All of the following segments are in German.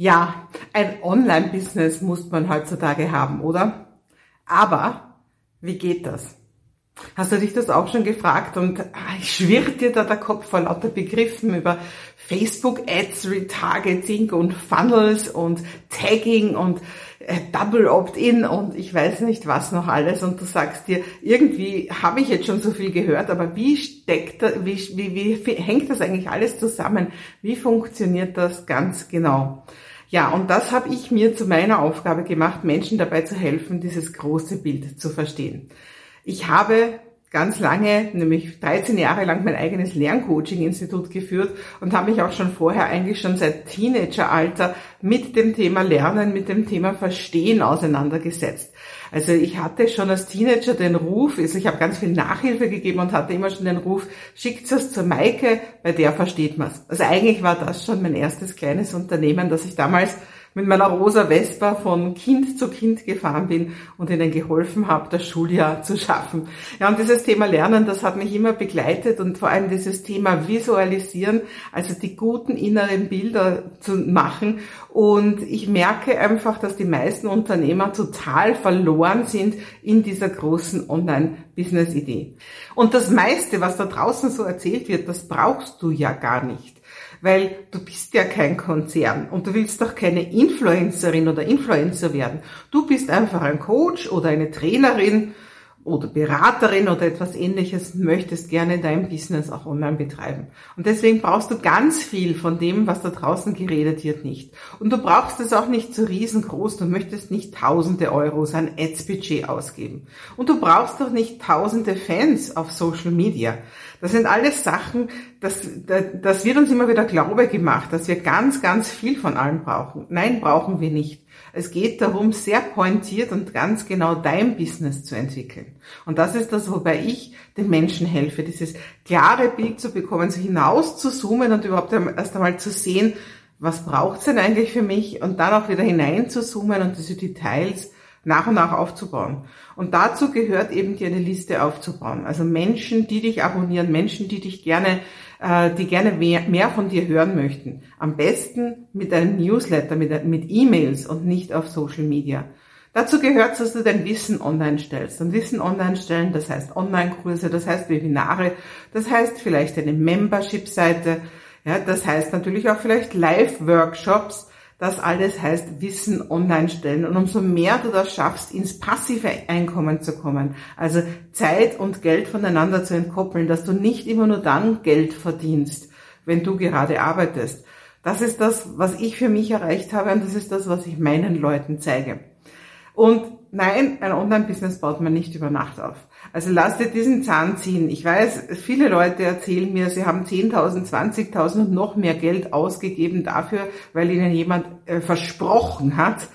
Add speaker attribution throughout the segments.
Speaker 1: Ja, ein Online-Business muss man heutzutage haben, oder? Aber wie geht das? Hast du dich das auch schon gefragt und ah, schwirrt dir da der Kopf vor lauter Begriffen über Facebook-Ads, Retargeting und Funnels und Tagging und äh, Double Opt-in und ich weiß nicht was noch alles und du sagst dir, irgendwie habe ich jetzt schon so viel gehört, aber wie steckt da, wie, wie, wie hängt das eigentlich alles zusammen? Wie funktioniert das ganz genau? Ja, und das habe ich mir zu meiner Aufgabe gemacht, Menschen dabei zu helfen, dieses große Bild zu verstehen. Ich habe ganz lange, nämlich 13 Jahre lang mein eigenes Lerncoaching-Institut geführt und habe mich auch schon vorher eigentlich schon seit Teenageralter mit dem Thema Lernen, mit dem Thema Verstehen auseinandergesetzt. Also ich hatte schon als Teenager den Ruf, also ich habe ganz viel Nachhilfe gegeben und hatte immer schon den Ruf, schickt es zur Maike, bei der versteht man's. Also eigentlich war das schon mein erstes kleines Unternehmen, das ich damals mit meiner rosa Vespa von Kind zu Kind gefahren bin und ihnen geholfen habe, das Schuljahr zu schaffen. Ja, und dieses Thema Lernen, das hat mich immer begleitet und vor allem dieses Thema Visualisieren, also die guten inneren Bilder zu machen. Und ich merke einfach, dass die meisten Unternehmer total verloren sind in dieser großen Online-Business-Idee. Und das meiste, was da draußen so erzählt wird, das brauchst du ja gar nicht weil du bist ja kein Konzern und du willst doch keine Influencerin oder Influencer werden. Du bist einfach ein Coach oder eine Trainerin oder Beraterin oder etwas ähnliches möchtest gerne dein Business auch online betreiben. Und deswegen brauchst du ganz viel von dem, was da draußen geredet wird, nicht. Und du brauchst es auch nicht so riesengroß. Du möchtest nicht tausende Euros an Ads-Budget ausgeben. Und du brauchst doch nicht tausende Fans auf Social Media. Das sind alles Sachen, das, das wird uns immer wieder Glaube gemacht, dass wir ganz, ganz viel von allem brauchen. Nein, brauchen wir nicht. Es geht darum, sehr pointiert und ganz genau dein Business zu entwickeln. Und das ist das, wobei ich den Menschen helfe, dieses klare Bild zu bekommen, so hinaus zu zoomen und überhaupt erst einmal zu sehen, was braucht's denn eigentlich für mich und dann auch wieder hinein zu zoomen und diese Details nach und nach aufzubauen. Und dazu gehört eben dir eine Liste aufzubauen. Also Menschen, die dich abonnieren, Menschen, die dich gerne, äh, die gerne mehr, mehr von dir hören möchten. Am besten mit einem Newsletter, mit, mit E-Mails und nicht auf Social Media. Dazu gehört, dass du dein Wissen online stellst. Und Wissen online stellen, das heißt Online-Kurse, das heißt Webinare, das heißt vielleicht eine Membership-Seite, ja, das heißt natürlich auch vielleicht Live-Workshops, das alles heißt Wissen online stellen. Und umso mehr du das schaffst, ins passive Einkommen zu kommen, also Zeit und Geld voneinander zu entkoppeln, dass du nicht immer nur dann Geld verdienst, wenn du gerade arbeitest. Das ist das, was ich für mich erreicht habe und das ist das, was ich meinen Leuten zeige. Und nein, ein Online-Business baut man nicht über Nacht auf. Also lass dir diesen Zahn ziehen. Ich weiß, viele Leute erzählen mir, sie haben 10.000, 20.000 und noch mehr Geld ausgegeben dafür, weil ihnen jemand äh, versprochen hat.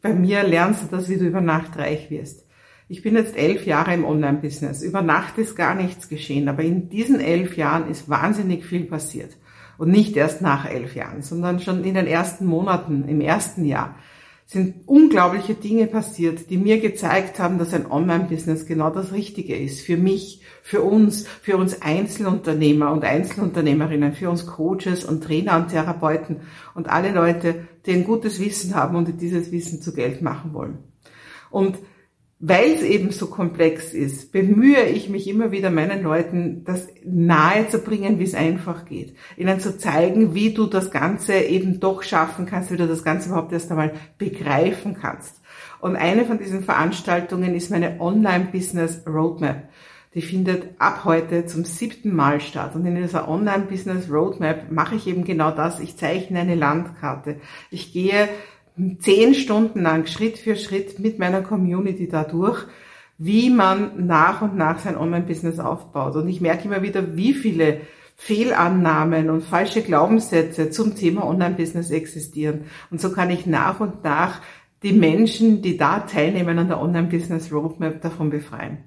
Speaker 1: Bei mir lernst du das, wie du über Nacht reich wirst. Ich bin jetzt elf Jahre im Online-Business. Über Nacht ist gar nichts geschehen, aber in diesen elf Jahren ist wahnsinnig viel passiert. Und nicht erst nach elf Jahren, sondern schon in den ersten Monaten, im ersten Jahr sind unglaubliche Dinge passiert, die mir gezeigt haben, dass ein Online-Business genau das Richtige ist. Für mich, für uns, für uns Einzelunternehmer und Einzelunternehmerinnen, für uns Coaches und Trainer und Therapeuten und alle Leute, die ein gutes Wissen haben und die dieses Wissen zu Geld machen wollen. Und weil es eben so komplex ist, bemühe ich mich immer wieder meinen Leuten, das nahe zu bringen, wie es einfach geht. Ihnen zu zeigen, wie du das Ganze eben doch schaffen kannst, wie du das Ganze überhaupt erst einmal begreifen kannst. Und eine von diesen Veranstaltungen ist meine Online-Business Roadmap. Die findet ab heute zum siebten Mal statt. Und in dieser Online-Business Roadmap mache ich eben genau das. Ich zeichne eine Landkarte. Ich gehe zehn Stunden lang Schritt für Schritt mit meiner Community dadurch, wie man nach und nach sein Online-Business aufbaut. Und ich merke immer wieder, wie viele Fehlannahmen und falsche Glaubenssätze zum Thema Online-Business existieren. Und so kann ich nach und nach die Menschen, die da teilnehmen an der Online-Business Roadmap davon befreien.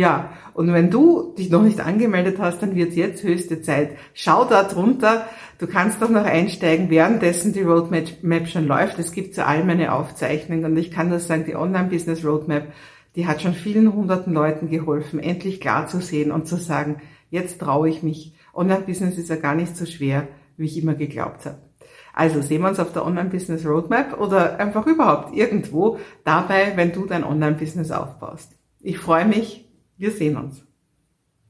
Speaker 1: Ja, und wenn du dich noch nicht angemeldet hast, dann wird jetzt höchste Zeit. Schau da drunter. Du kannst doch noch einsteigen, währenddessen die Roadmap schon läuft. Es gibt zu all meine Aufzeichnungen und ich kann das sagen, die Online-Business Roadmap, die hat schon vielen hunderten Leuten geholfen, endlich klar zu sehen und zu sagen, jetzt traue ich mich. Online-Business ist ja gar nicht so schwer, wie ich immer geglaubt habe. Also sehen wir uns auf der Online-Business Roadmap oder einfach überhaupt irgendwo dabei, wenn du dein Online-Business aufbaust. Ich freue mich. Wir sehen uns.